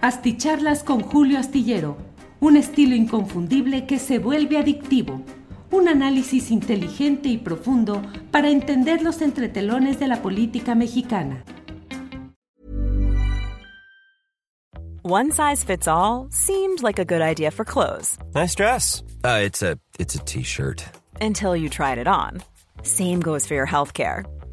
Asticharlas con Julio Astillero, un estilo inconfundible que se vuelve adictivo. Un análisis inteligente y profundo para entender los entretelones de la política mexicana. One size fits all seemed like a good idea for clothes. Nice dress. Uh, it's a it's a t-shirt. Until you tried it on. Same goes for your healthcare.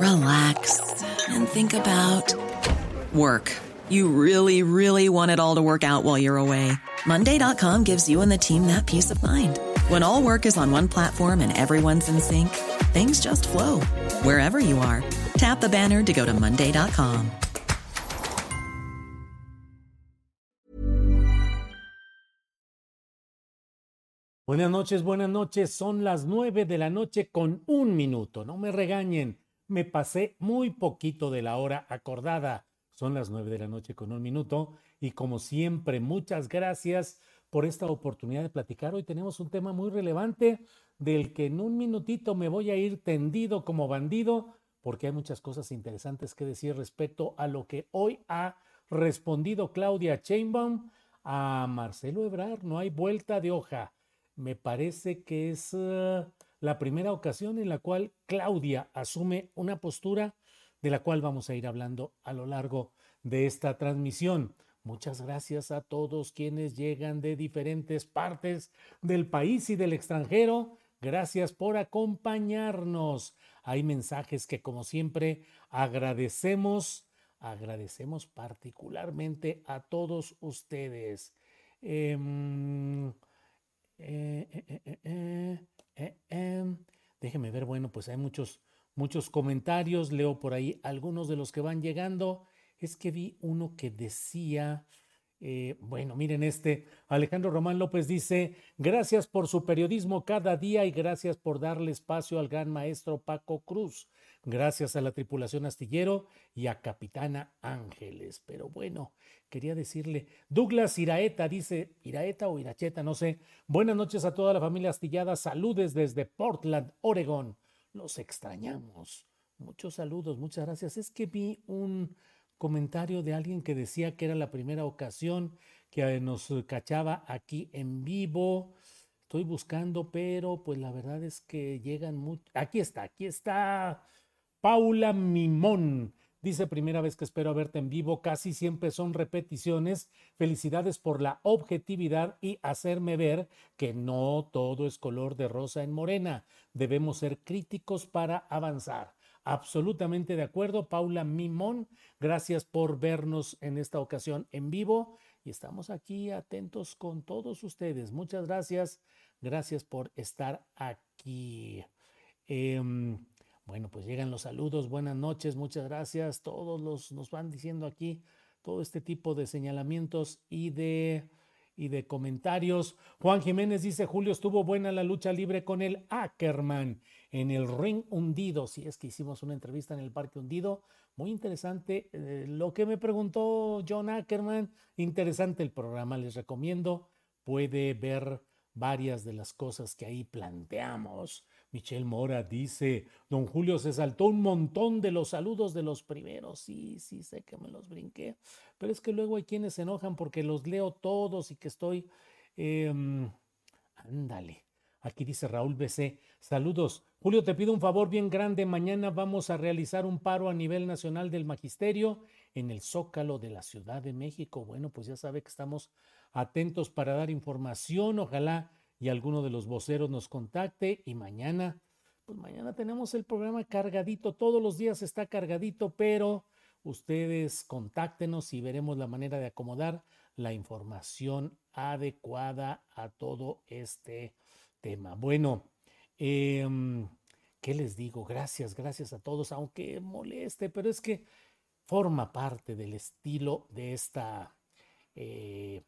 relax, and think about work. You really, really want it all to work out while you're away. Monday.com gives you and the team that peace of mind. When all work is on one platform and everyone's in sync, things just flow wherever you are. Tap the banner to go to Monday.com. Buenas noches, buenas noches. Son las nueve de la noche con un minuto. No me regañen. Me pasé muy poquito de la hora acordada. Son las nueve de la noche con un minuto y como siempre, muchas gracias por esta oportunidad de platicar. Hoy tenemos un tema muy relevante del que en un minutito me voy a ir tendido como bandido porque hay muchas cosas interesantes que decir respecto a lo que hoy ha respondido Claudia Chainbaum a Marcelo Ebrar. No hay vuelta de hoja. Me parece que es... Uh, la primera ocasión en la cual Claudia asume una postura de la cual vamos a ir hablando a lo largo de esta transmisión. Muchas gracias a todos quienes llegan de diferentes partes del país y del extranjero. Gracias por acompañarnos. Hay mensajes que como siempre agradecemos, agradecemos particularmente a todos ustedes. Em, eh, eh, eh, em, déjeme ver, bueno, pues hay muchos, muchos comentarios, leo por ahí algunos de los que van llegando. Es que vi uno que decía, eh, bueno, miren este, Alejandro Román López dice, gracias por su periodismo cada día y gracias por darle espacio al gran maestro Paco Cruz. Gracias a la tripulación astillero y a Capitana Ángeles. Pero bueno, quería decirle, Douglas Iraeta dice, Iraeta o Iracheta, no sé. Buenas noches a toda la familia astillada. Saludes desde Portland, Oregon. Los extrañamos. Muchos saludos, muchas gracias. Es que vi un comentario de alguien que decía que era la primera ocasión que nos cachaba aquí en vivo. Estoy buscando, pero pues la verdad es que llegan mucho. Aquí está, aquí está. Paula Mimón. Dice, primera vez que espero verte en vivo, casi siempre son repeticiones. Felicidades por la objetividad y hacerme ver que no todo es color de rosa en morena. Debemos ser críticos para avanzar. Absolutamente de acuerdo, Paula Mimón. Gracias por vernos en esta ocasión en vivo y estamos aquí atentos con todos ustedes. Muchas gracias. Gracias por estar aquí. Em, bueno, pues llegan los saludos, buenas noches, muchas gracias. Todos los nos van diciendo aquí todo este tipo de señalamientos y de y de comentarios. Juan Jiménez dice, Julio, estuvo buena la lucha libre con el Ackerman en el ring hundido. Si es que hicimos una entrevista en el Parque Hundido, muy interesante. Eh, lo que me preguntó John Ackerman, interesante el programa, les recomiendo. Puede ver varias de las cosas que ahí planteamos. Michelle Mora dice, don Julio se saltó un montón de los saludos de los primeros. Sí, sí, sé que me los brinqué. Pero es que luego hay quienes se enojan porque los leo todos y que estoy... Em, ándale. Aquí dice Raúl BC, saludos. Julio, te pido un favor bien grande. Mañana vamos a realizar un paro a nivel nacional del magisterio en el Zócalo de la Ciudad de México. Bueno, pues ya sabe que estamos atentos para dar información. Ojalá y alguno de los voceros nos contacte y mañana, pues mañana tenemos el programa cargadito, todos los días está cargadito, pero ustedes contáctenos y veremos la manera de acomodar la información adecuada a todo este tema. Bueno, em, ¿qué les digo? Gracias, gracias a todos, aunque moleste, pero es que forma parte del estilo de esta eh,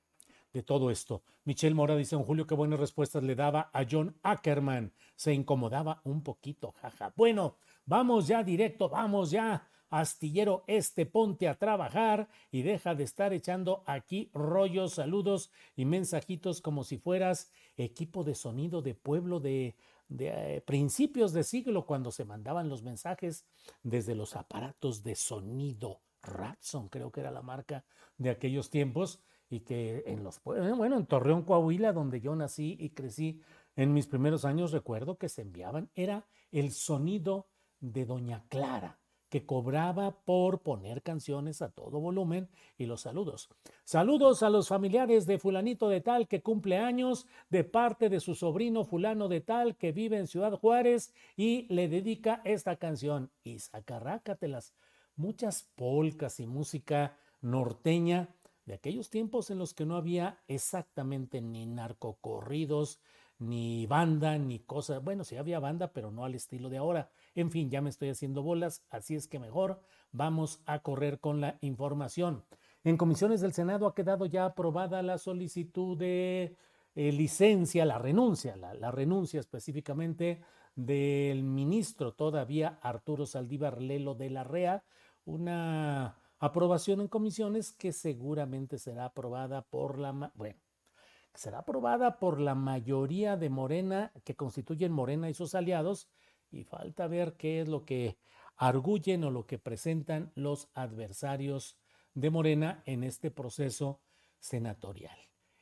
de todo esto. Michelle Mora dice, en Julio, qué buenas respuestas le daba a John Ackerman. Se incomodaba un poquito, jaja. Bueno, vamos ya directo, vamos ya. Astillero Este, ponte a trabajar y deja de estar echando aquí rollos, saludos y mensajitos como si fueras equipo de sonido de pueblo de, de eh, principios de siglo cuando se mandaban los mensajes desde los aparatos de sonido. Ratson creo que era la marca de aquellos tiempos y que en los bueno, en Torreón, Coahuila, donde yo nací y crecí en mis primeros años, recuerdo que se enviaban, era el sonido de Doña Clara, que cobraba por poner canciones a todo volumen y los saludos. Saludos a los familiares de fulanito de tal que cumple años de parte de su sobrino fulano de tal que vive en Ciudad Juárez y le dedica esta canción. Y sacarrácatelas, muchas polcas y música norteña de aquellos tiempos en los que no había exactamente ni narcocorridos, ni banda, ni cosa. Bueno, sí había banda, pero no al estilo de ahora. En fin, ya me estoy haciendo bolas, así es que mejor vamos a correr con la información. En comisiones del Senado ha quedado ya aprobada la solicitud de eh, licencia, la renuncia, la, la renuncia específicamente del ministro todavía Arturo Saldívar Lelo de la REA, una aprobación en comisiones que seguramente será aprobada por la, bueno, será aprobada por la mayoría de Morena que constituyen Morena y sus aliados y falta ver qué es lo que arguyen o lo que presentan los adversarios de Morena en este proceso senatorial.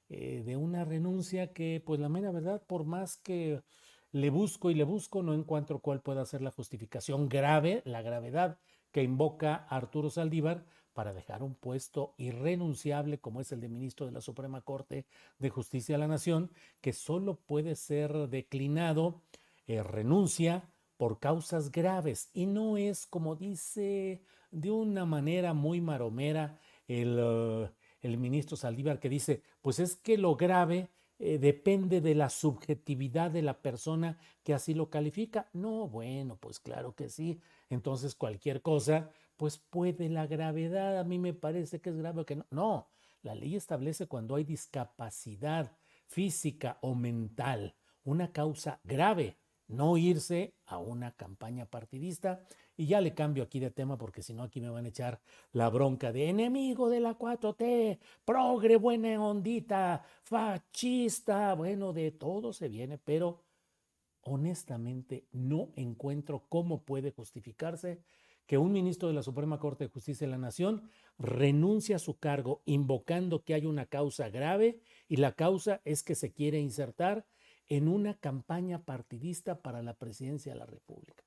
Eh, de una renuncia que, pues la mera verdad, por más que le busco y le busco, no encuentro cuál pueda ser la justificación grave, la gravedad que invoca Arturo Saldívar para dejar un puesto irrenunciable como es el de ministro de la Suprema Corte de Justicia de la Nación, que solo puede ser declinado, eh, renuncia por causas graves y no es como dice de una manera muy maromera el, uh, el ministro Saldívar que dice, pues es que lo grave eh, depende de la subjetividad de la persona que así lo califica. No, bueno, pues claro que sí. Entonces cualquier cosa, pues puede la gravedad, a mí me parece que es grave o que no. No, la ley establece cuando hay discapacidad física o mental, una causa grave no irse a una campaña partidista. Y ya le cambio aquí de tema porque si no aquí me van a echar la bronca de enemigo de la 4T, progre, buena ondita, fascista, bueno, de todo se viene, pero honestamente no encuentro cómo puede justificarse que un ministro de la Suprema Corte de Justicia de la Nación renuncie a su cargo invocando que hay una causa grave y la causa es que se quiere insertar en una campaña partidista para la presidencia de la República.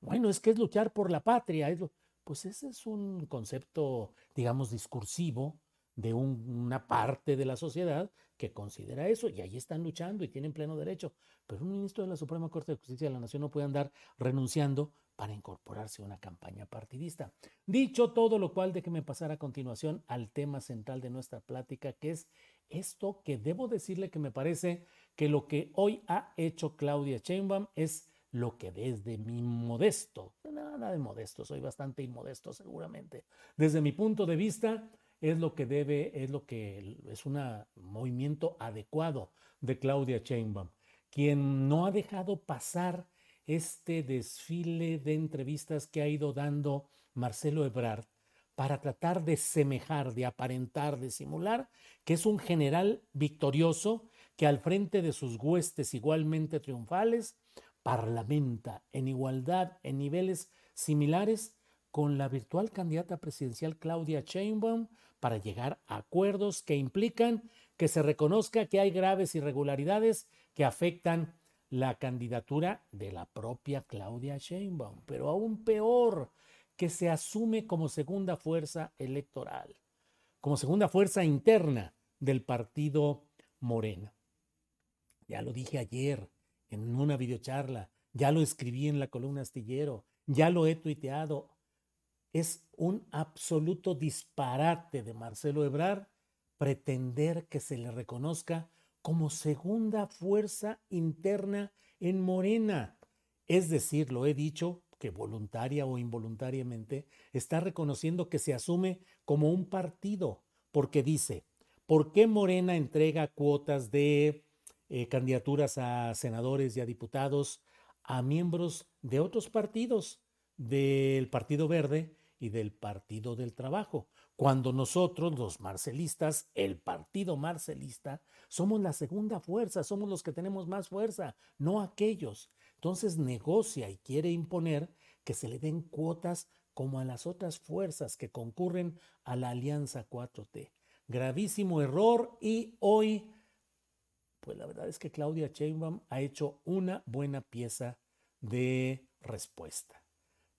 Bueno, es que es luchar por la patria. Es Pues ese es un concepto, digamos, discursivo de una parte de la sociedad que considera eso y ahí están luchando y tienen pleno derecho. Pero un ministro de la Suprema Corte de Justicia de la Nación no puede andar renunciando para incorporarse a una campaña partidista. Dicho todo lo cual, déjeme pasar a continuación al tema central de nuestra plática, que es esto que debo decirle que me parece que lo que hoy ha hecho Claudia Sheinbaum es lo que desde mi modesto, nada de modesto, soy bastante inmodesto seguramente, desde mi punto de vista es lo que debe, es lo que es un movimiento adecuado de Claudia Sheinbaum, quien no ha dejado pasar este desfile de entrevistas que ha ido dando Marcelo Ebrard para tratar de semejar, de aparentar, de simular que es un general victorioso que al frente de sus huestes igualmente triunfales parlamenta en igualdad, en niveles similares con la virtual candidata presidencial Claudia Sheinbaum para llegar a acuerdos que implican que se reconozca que hay graves irregularidades que afectan la candidatura de la propia Claudia Sheinbaum, pero aún peor, que se asume como segunda fuerza electoral, como segunda fuerza interna del partido Morena. Ya lo dije ayer en una videocharla, ya lo escribí en la columna astillero, ya lo he tuiteado. Es un absoluto disparate de Marcelo Ebrard pretender que se le reconozca como segunda fuerza interna en Morena. Es decir, lo he dicho, que voluntaria o involuntariamente está reconociendo que se asume como un partido, porque dice, ¿Por qué Morena entrega cuotas de eh, candidaturas a senadores y a diputados a miembros de otros partidos, del Partido Verde y del Partido del Trabajo? Cuando nosotros, los marcelistas, el partido marcelista, somos la segunda fuerza, somos los que tenemos más fuerza, no aquellos. Entonces negocia y quiere imponer que se le den cuotas como a las otras fuerzas que concurren a la Alianza 4T. Gravísimo error y hoy, pues la verdad es que Claudia Sheinbaum ha hecho una buena pieza de respuesta.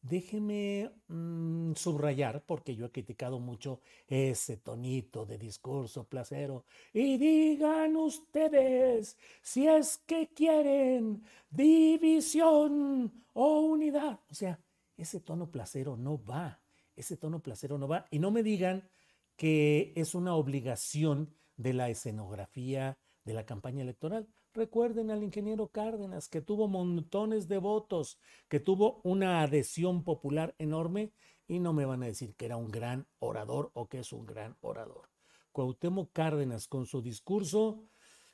Déjeme mm, subrayar, porque yo he criticado mucho ese tonito de discurso placero. Y digan ustedes si es que quieren división o unidad. O sea, ese tono placero no va. Ese tono placero no va. Y no me digan que es una obligación de la escenografía de la campaña electoral. Recuerden al ingeniero Cárdenas, que tuvo montones de votos, que tuvo una adhesión popular enorme, y no me van a decir que era un gran orador o que es un gran orador. Cuauhtémoc Cárdenas con su discurso,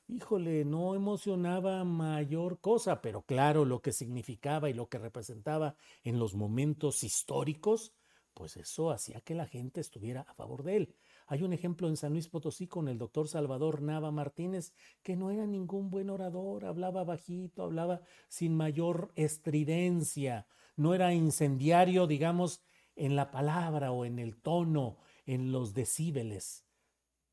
híjole, no emocionaba mayor cosa, pero claro, lo que significaba y lo que representaba en los momentos históricos, pues eso hacía que la gente estuviera a favor de él. Hay un ejemplo en San Luis Potosí con el doctor Salvador Nava Martínez, que no era ningún buen orador, hablaba bajito, hablaba sin mayor estridencia, no era incendiario, digamos, en la palabra o en el tono, en los decibeles,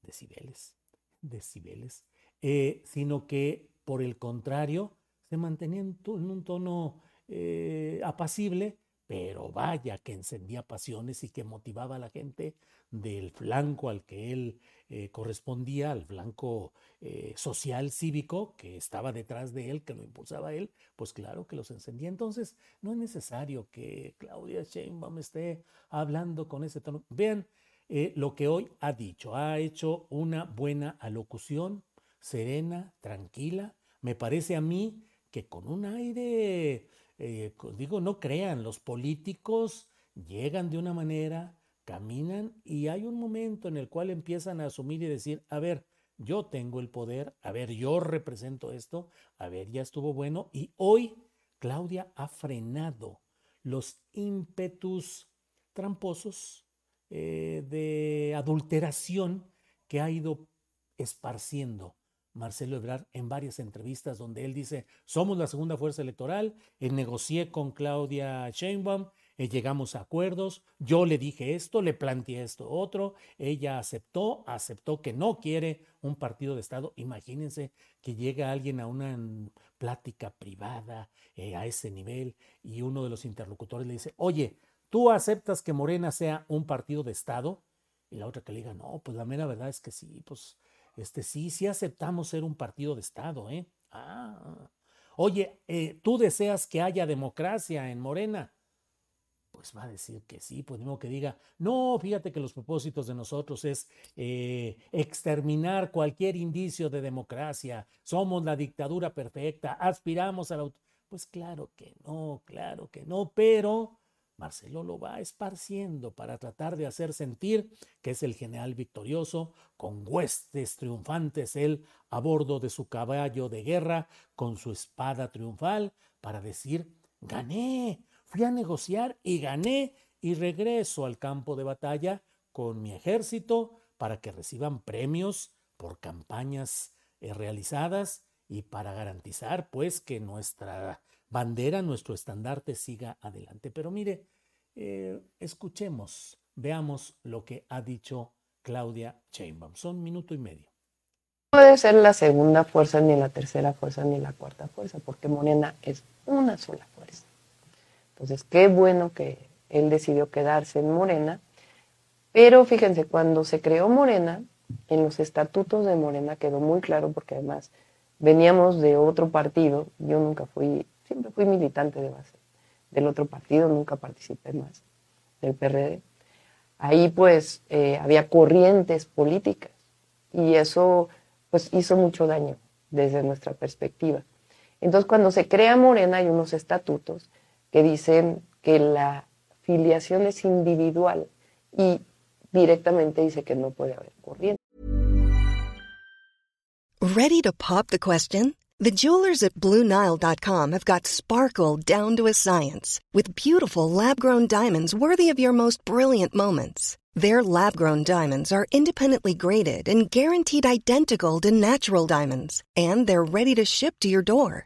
decibeles, decibeles, eh, sino que por el contrario se mantenía en, un tono eh, apacible, pero vaya que encendía pasiones y que motivaba a la gente del flanco al que él eh, correspondía, al flanco eh, social cívico que estaba detrás de él, que lo impulsaba él, pues claro que los encendía. Entonces, no es necesario que Claudia Sheinbaum esté hablando con ese tono. Vean eh, lo que hoy ha dicho. Ha hecho una buena alocución, serena, tranquila. Me parece a mí que con un aire, digo, no crean, los políticos llegan de una manera, caminan y hay un momento en el cual empiezan a asumir y decir, a ver, yo tengo el poder, a ver, yo represento esto, a ver, ya estuvo bueno y hoy Claudia ha frenado los ímpetus tramposos eh, de adulteración que ha ido esparciendo Marcelo Ebrard en varias entrevistas donde él dice, somos la segunda fuerza electoral, negocié con Claudia Sheinbaum, eh, llegamos a acuerdos, yo le dije esto, le planteé esto otro, ella aceptó, aceptó que no quiere un partido de Estado. Imagínense que llega alguien a una plática privada eh, a ese nivel y uno de los interlocutores le dice, oye, ¿tú aceptas que Morena sea un partido de Estado? Y la otra que le diga, no, pues la mera verdad es que sí, pues este sí, sí aceptamos ser un partido de Estado, ¿eh? Ah. Oye, eh, ¿tú deseas que haya democracia en Morena? Pues va a decir que sí, pues mismo que diga, no, fíjate que los propósitos de nosotros es eh, exterminar cualquier indicio de democracia, somos la dictadura perfecta, aspiramos a la... Pues claro que no, claro que no, pero Marcelo lo va esparciendo para tratar de hacer sentir que es el general victorioso, con huestes triunfantes él a bordo de su caballo de guerra, con su espada triunfal, para decir, gané, Fui a negociar y gané y regreso al campo de batalla con mi ejército para que reciban premios por campañas eh, realizadas y para garantizar pues que nuestra bandera, nuestro estandarte siga adelante. Pero mire, eh, escuchemos, veamos lo que ha dicho Claudia Sheinbaum. Son minuto y medio. No puede ser la segunda fuerza, ni la tercera fuerza, ni la cuarta fuerza, porque Morena es una sola fuerza. Entonces, qué bueno que él decidió quedarse en Morena. Pero fíjense, cuando se creó Morena, en los estatutos de Morena quedó muy claro, porque además veníamos de otro partido, yo nunca fui, siempre fui militante de base del otro partido, nunca participé más del PRD. Ahí pues eh, había corrientes políticas y eso pues hizo mucho daño desde nuestra perspectiva. Entonces cuando se crea Morena hay unos estatutos que dicen que la filiación es individual y directamente dice que no puede haber corriente. Ready to pop the question? The jewelers at BlueNile.com have got sparkle down to a science with beautiful lab grown diamonds worthy of your most brilliant moments. Their lab grown diamonds are independently graded and guaranteed identical to natural diamonds, and they're ready to ship to your door.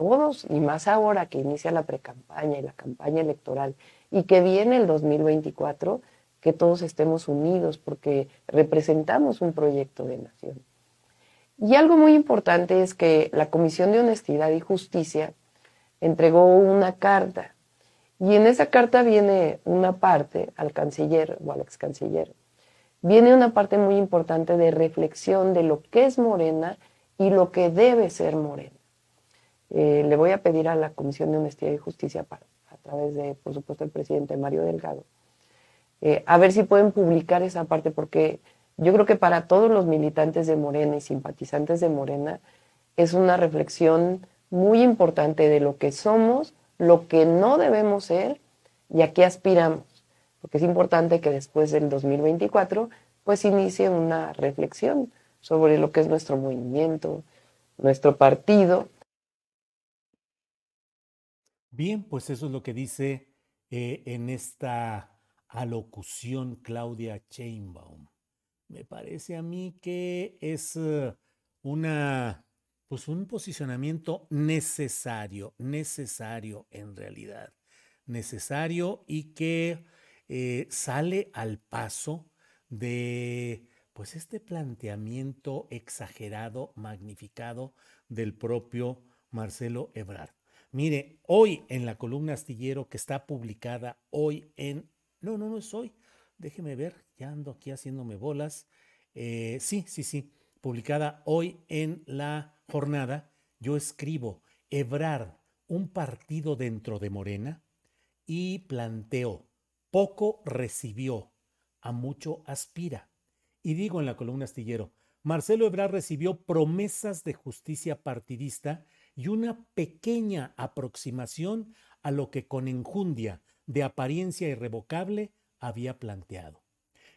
todos, y más ahora que inicia la precampaña y la campaña electoral, y que viene el 2024, que todos estemos unidos porque representamos un proyecto de nación. Y algo muy importante es que la Comisión de Honestidad y Justicia entregó una carta, y en esa carta viene una parte al canciller o al ex canciller, viene una parte muy importante de reflexión de lo que es Morena y lo que debe ser Morena. Eh, le voy a pedir a la Comisión de Honestidad y Justicia, a través de, por supuesto, el presidente Mario Delgado, eh, a ver si pueden publicar esa parte, porque yo creo que para todos los militantes de Morena y simpatizantes de Morena es una reflexión muy importante de lo que somos, lo que no debemos ser y a qué aspiramos. Porque es importante que después del 2024 pues inicie una reflexión sobre lo que es nuestro movimiento, nuestro partido Bien, pues eso es lo que dice eh, en esta alocución Claudia Chainbaum. Me parece a mí que es uh, una, pues un posicionamiento necesario, necesario en realidad, necesario y que eh, sale al paso de pues este planteamiento exagerado, magnificado del propio Marcelo Ebrard. Mire, hoy en la columna astillero que está publicada hoy en... No, no, no es hoy. Déjeme ver, ya ando aquí haciéndome bolas. Eh, sí, sí, sí. Publicada hoy en la jornada, yo escribo Ebrar, un partido dentro de Morena, y planteo, poco recibió, a mucho aspira. Y digo en la columna astillero, Marcelo Ebrard recibió promesas de justicia partidista y una pequeña aproximación a lo que con enjundia de apariencia irrevocable había planteado.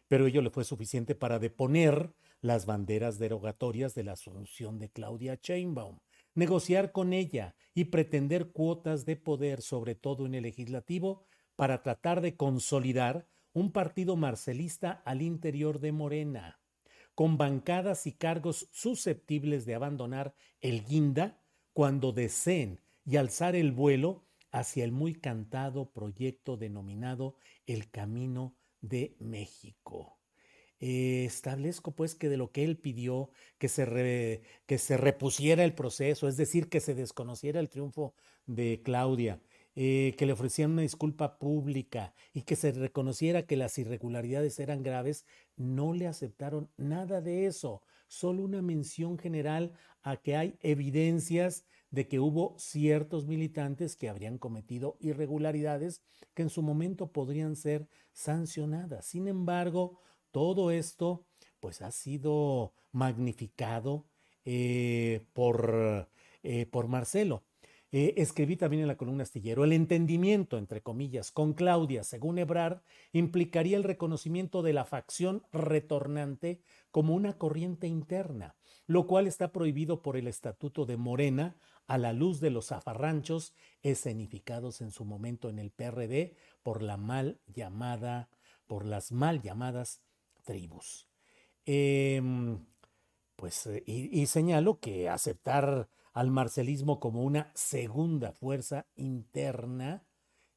Pero ello le fue suficiente para deponer las banderas derogatorias de la asunción de Claudia Sheinbaum, negociar con ella y pretender cuotas de poder, sobre todo en el legislativo, para tratar de consolidar un partido marcelista al interior de Morena, con bancadas y cargos susceptibles de abandonar el guinda cuando deseen y alzar el vuelo hacia el muy cantado proyecto denominado El Camino de México. Eh, establezco pues que de lo que él pidió, que se, que se repusiera el proceso, es decir, que se desconociera el triunfo de Claudia, eh, que le ofrecieran una disculpa pública y que se reconociera que las irregularidades eran graves, no le aceptaron nada de eso, solo una mención general a que hay evidencias de que hubo ciertos militantes que habrían cometido irregularidades que en su momento podrían ser sancionadas. Sin embargo, todo esto pues ha sido magnificado eh, por, eh, por Marcelo. Eh, escribí también en la columna astillero, el entendimiento, entre comillas, con Claudia, según Ebrard, implicaría el reconocimiento de la facción retornante como una corriente interna, lo cual está prohibido por el Estatuto de Morena a la luz de los zafarranchos escenificados en su momento en el PRD por las mal llamadas tribus. Em, pues, eh, y, y señalo que aceptar al marcelismo como una segunda fuerza interna,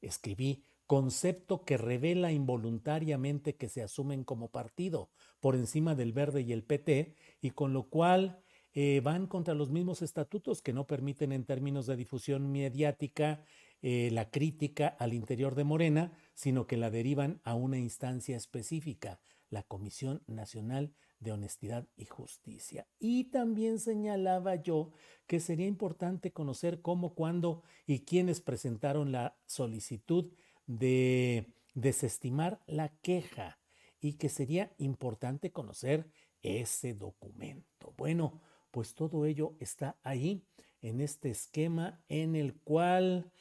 escribí, concepto que revela involuntariamente que se asumen como partido por encima del verde y el PT, y con lo cual eh, van contra los mismos estatutos que no permiten en términos de difusión mediática eh, la crítica al interior de Morena, sino que la derivan a una instancia específica, la Comisión Nacional de Honestidad y Justicia. Y también señalaba yo que sería importante conocer cómo, cuándo y quiénes presentaron la solicitud de desestimar la queja y que sería importante conocer ese documento. Bueno, pues todo ello está ahí en este esquema en el cual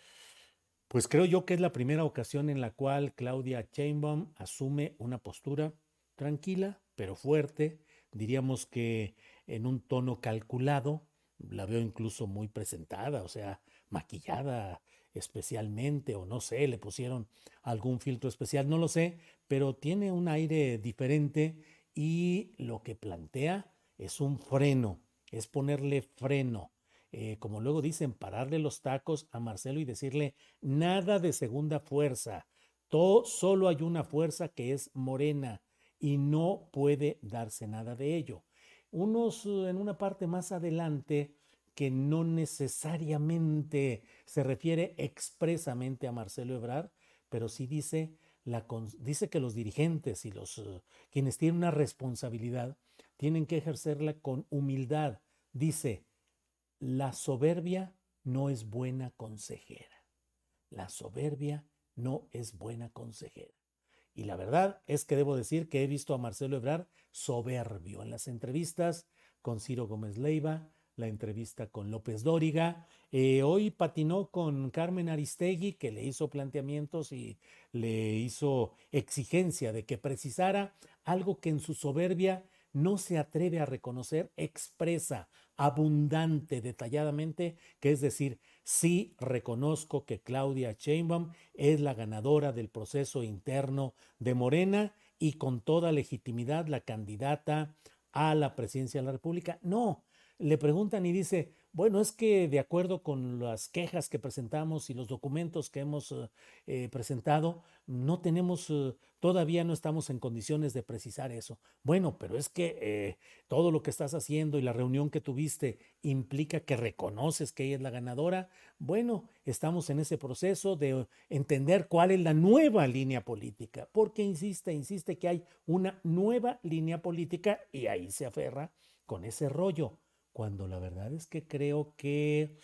pues creo yo que es la primera ocasión en la cual Claudia Chainbaum asume una postura tranquila, pero fuerte, diríamos que en un tono calculado, la veo incluso muy presentada, o sea, maquillada especialmente, o no sé, le pusieron algún filtro especial, no lo sé, pero tiene un aire diferente y lo que plantea es un freno, es ponerle freno eh, como luego dicen, pararle los tacos a Marcelo y decirle nada de segunda fuerza. Todo, solo hay una fuerza que es morena y no puede darse nada de ello. Unos eh, en una parte más adelante que no necesariamente se refiere expresamente a Marcelo Ebrard, pero sí dice, la, dice que los dirigentes y los eh, quienes tienen una responsabilidad tienen que ejercerla con humildad. Dice, la soberbia no es buena consejera. La soberbia no es buena consejera. Y la verdad es que debo decir que he visto a Marcelo Ebrard soberbio en las entrevistas con Ciro Gómez Leiva, la entrevista con López Dóriga. Eh, hoy patinó con Carmen Aristegui, que le hizo planteamientos y le hizo exigencia de que precisara algo que en su soberbia no se atreve a reconocer, expresa abundante, detalladamente, que es decir, sí reconozco que Claudia Sheinbaum es la ganadora del proceso interno de Morena y con toda legitimidad la candidata a la presidencia de la República. No, le preguntan y dice, bueno, es que de acuerdo con las quejas que presentamos y los documentos que hemos eh, eh, presentado, no tenemos, eh, todavía no estamos en condiciones de precisar eso. Bueno, pero es que todo lo que estás haciendo y la reunión que tuviste implica que reconoces que ella es la ganadora. Bueno, estamos en ese proceso de entender cuál es la nueva línea política, porque insiste, insiste que hay una nueva línea política y ahí se aferra con ese rollo cuando la verdad es que creo que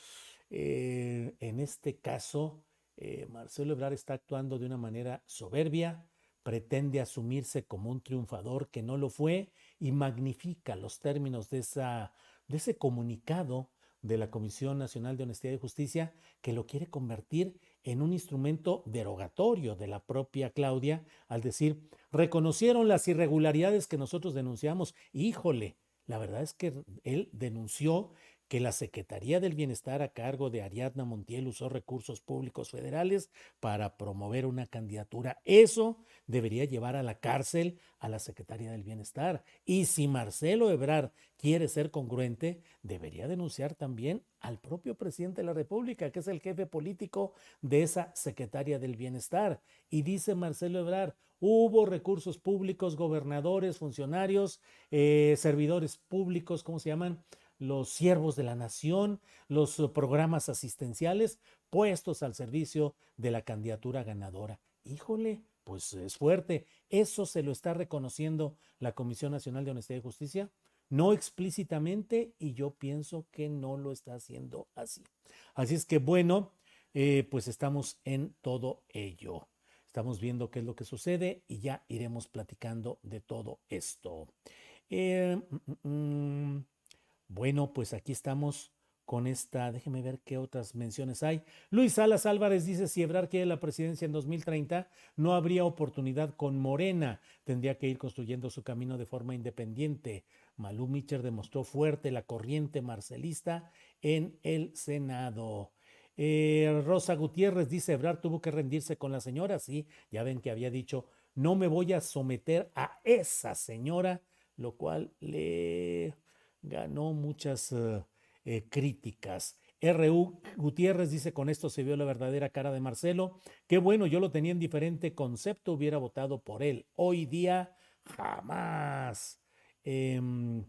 eh, en este caso eh, Marcelo Ebrard está actuando de una manera soberbia, pretende asumirse como un triunfador que no lo fue y magnifica los términos de, esa, de ese comunicado de la Comisión Nacional de Honestidad y Justicia que lo quiere convertir en un instrumento derogatorio de la propia Claudia al decir, reconocieron las irregularidades que nosotros denunciamos, híjole, la verdad es que él denunció que la Secretaría del Bienestar a cargo de Ariadna Montiel usó recursos públicos federales para promover una candidatura. Eso debería llevar a la cárcel a la Secretaría del Bienestar. Y si Marcelo Ebrard quiere ser congruente, debería denunciar también al propio presidente de la República, que es el jefe político de esa Secretaría del Bienestar. Y dice Marcelo Ebrard, hubo recursos públicos, gobernadores, funcionarios, eh, servidores públicos, ¿cómo se llaman? Los siervos de la nación, los eh, programas asistenciales puestos al servicio de la candidatura ganadora. Híjole, pues es fuerte. ¿Eso se lo está reconociendo la Comisión Nacional de Honestidad y Justicia? No explícitamente y yo pienso que no lo está haciendo así. Así es que bueno, eh, pues estamos en todo ello. Estamos viendo qué es lo que sucede y ya iremos platicando de todo esto. Eh, mm, mm, mm. Bueno, pues aquí estamos con esta, déjeme ver qué otras menciones hay. Luis Salas Álvarez dice, si Ebrard quiere la presidencia en 2030, no habría oportunidad con Morena, tendría que ir construyendo su camino de forma independiente. Malú Micher demostró fuerte la corriente marcelista en el Senado. Eh, Rosa Gutiérrez dice, Ebrard tuvo que rendirse con la señora, sí, ya ven que había dicho, no me voy a someter a esa señora, lo cual le ganó muchas eh, eh, críticas. RU Gutiérrez dice, con esto se vio la verdadera cara de Marcelo. Qué bueno, yo lo tenía en diferente concepto, hubiera votado por él. Hoy día, jamás. Em,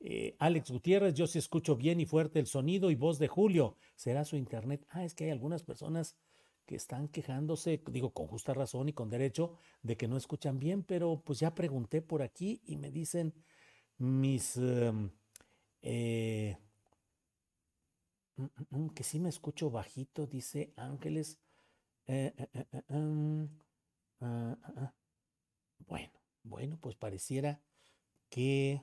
eh, Alex Gutiérrez, yo sí escucho bien y fuerte el sonido y voz de Julio. ¿Será su internet? Ah, es que hay algunas personas que están quejándose, digo, con justa razón y con derecho, de que no escuchan bien, pero pues ya pregunté por aquí y me dicen mis... Em, eh, mm, mm, mm, que sí me escucho bajito, dice Ángeles. Eh, em, ah, ah, ah. bueno, bueno, pues pareciera que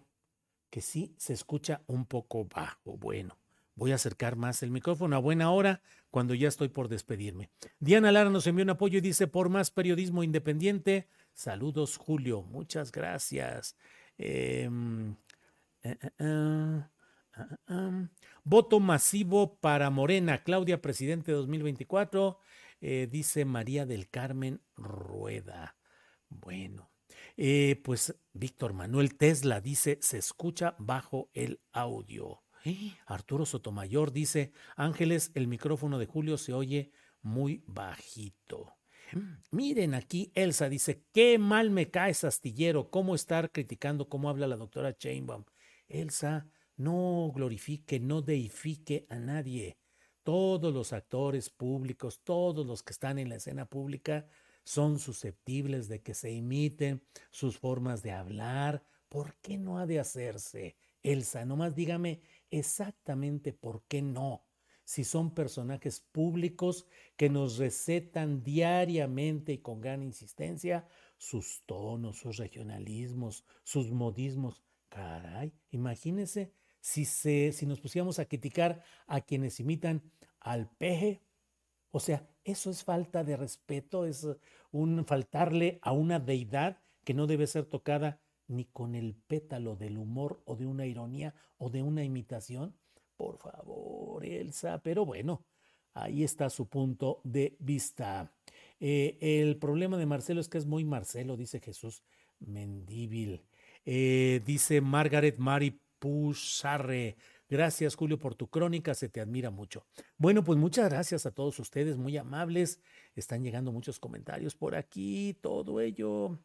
que sí se escucha un poco bajo. Bueno, voy a acercar más el micrófono a buena hora cuando ya estoy por despedirme. Diana Lara nos envió un apoyo y dice, por más periodismo independiente, saludos Julio, muchas gracias. Em, eh, eh, eh, ah, voto masivo para Morena, Claudia, presidente 2024, dice María del Carmen Rueda. Bueno, eh, pues Víctor Manuel Tesla dice, se escucha bajo el audio. Arturo Sotomayor dice, Ángeles, el micrófono de Julio se oye muy bajito. Miren aquí, Elsa dice, qué mal me caes, astillero, cómo estar criticando cómo habla la doctora Chainbaum. Elsa, no glorifique, no deifique a nadie. Todos los actores públicos, todos los que están en la escena pública, son susceptibles de que se imiten sus formas de hablar. ¿Por qué no ha de hacerse? Elsa, nomás dígame exactamente por qué no. Si son personajes públicos que nos recetan diariamente y con gran insistencia sus tonos, sus regionalismos, sus modismos. Caray, imagínense si, se, si nos pusiéramos a criticar a quienes imitan al peje. O sea, eso es falta de respeto, es un faltarle a una deidad que no debe ser tocada ni con el pétalo del humor o de una ironía o de una imitación. Por favor, Elsa, pero bueno, ahí está su punto de vista. Eh, el problema de Marcelo es que es muy Marcelo, dice Jesús Mendíbil. Eh, dice Margaret Mari Pusarre. Gracias, Julio, por tu crónica, se te admira mucho. Bueno, pues muchas gracias a todos ustedes, muy amables. Están llegando muchos comentarios por aquí, todo ello.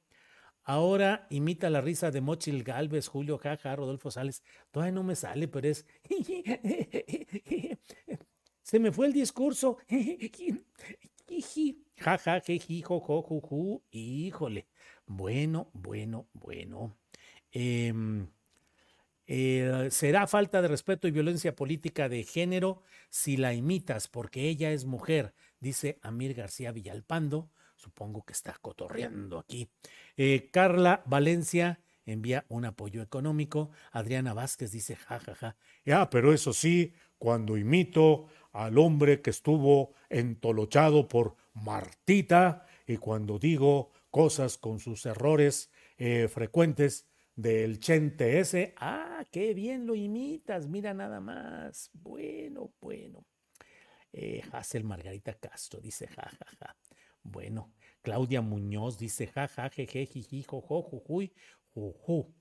Ahora imita la risa de Mochil Galvez, Julio Jaja, Rodolfo Sales. Todavía no me sale, pero es. Se me fue el discurso. Jaja, jeji, jojo. Híjole. Bueno, bueno, bueno. Eh, eh, será falta de respeto y violencia política de género si la imitas porque ella es mujer, dice Amir García Villalpando. Supongo que está cotorreando aquí. Eh, Carla Valencia envía un apoyo económico. Adriana Vázquez dice, jajaja. Ja, ja. Ya, pero eso sí, cuando imito al hombre que estuvo entolochado por Martita y cuando digo cosas con sus errores eh, frecuentes, del Chente ese. Ah, qué bien lo imitas, mira nada más. Bueno, bueno. Eh, Hazel Margarita Castro dice ja, ja, ja. Bueno, Claudia Muñoz dice ja, ja, je, je, jiji, jo, jo, jujuy, juju.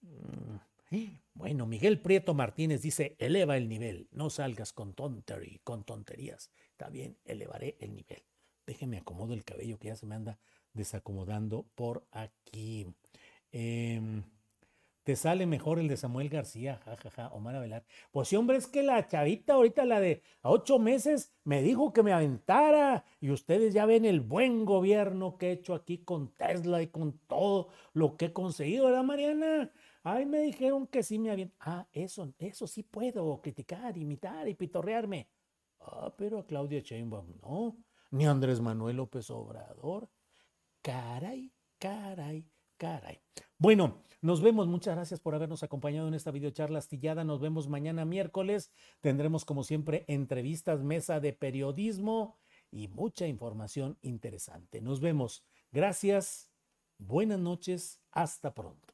Mm, eh, bueno, Miguel Prieto Martínez dice, eleva el nivel, no salgas con tontería, con tonterías. Está bien, elevaré el nivel. Déjeme acomodo el cabello que ya se me anda desacomodando por aquí. Eh, te sale mejor el de Samuel García, jajaja, ja, ja, Omar Avelar. Pues sí, hombre, es que la chavita ahorita, la de ocho meses, me dijo que me aventara. Y ustedes ya ven el buen gobierno que he hecho aquí con Tesla y con todo lo que he conseguido, ¿verdad, Mariana? Ay, me dijeron que sí me habían. Ah, eso, eso sí puedo criticar, imitar y pitorrearme. Ah, pero a Claudia Sheinbaum no, ni a Andrés Manuel López Obrador. Caray, caray, caray. Bueno, nos vemos. Muchas gracias por habernos acompañado en esta videocharla astillada. Nos vemos mañana miércoles. Tendremos, como siempre, entrevistas, mesa de periodismo y mucha información interesante. Nos vemos. Gracias. Buenas noches. Hasta pronto.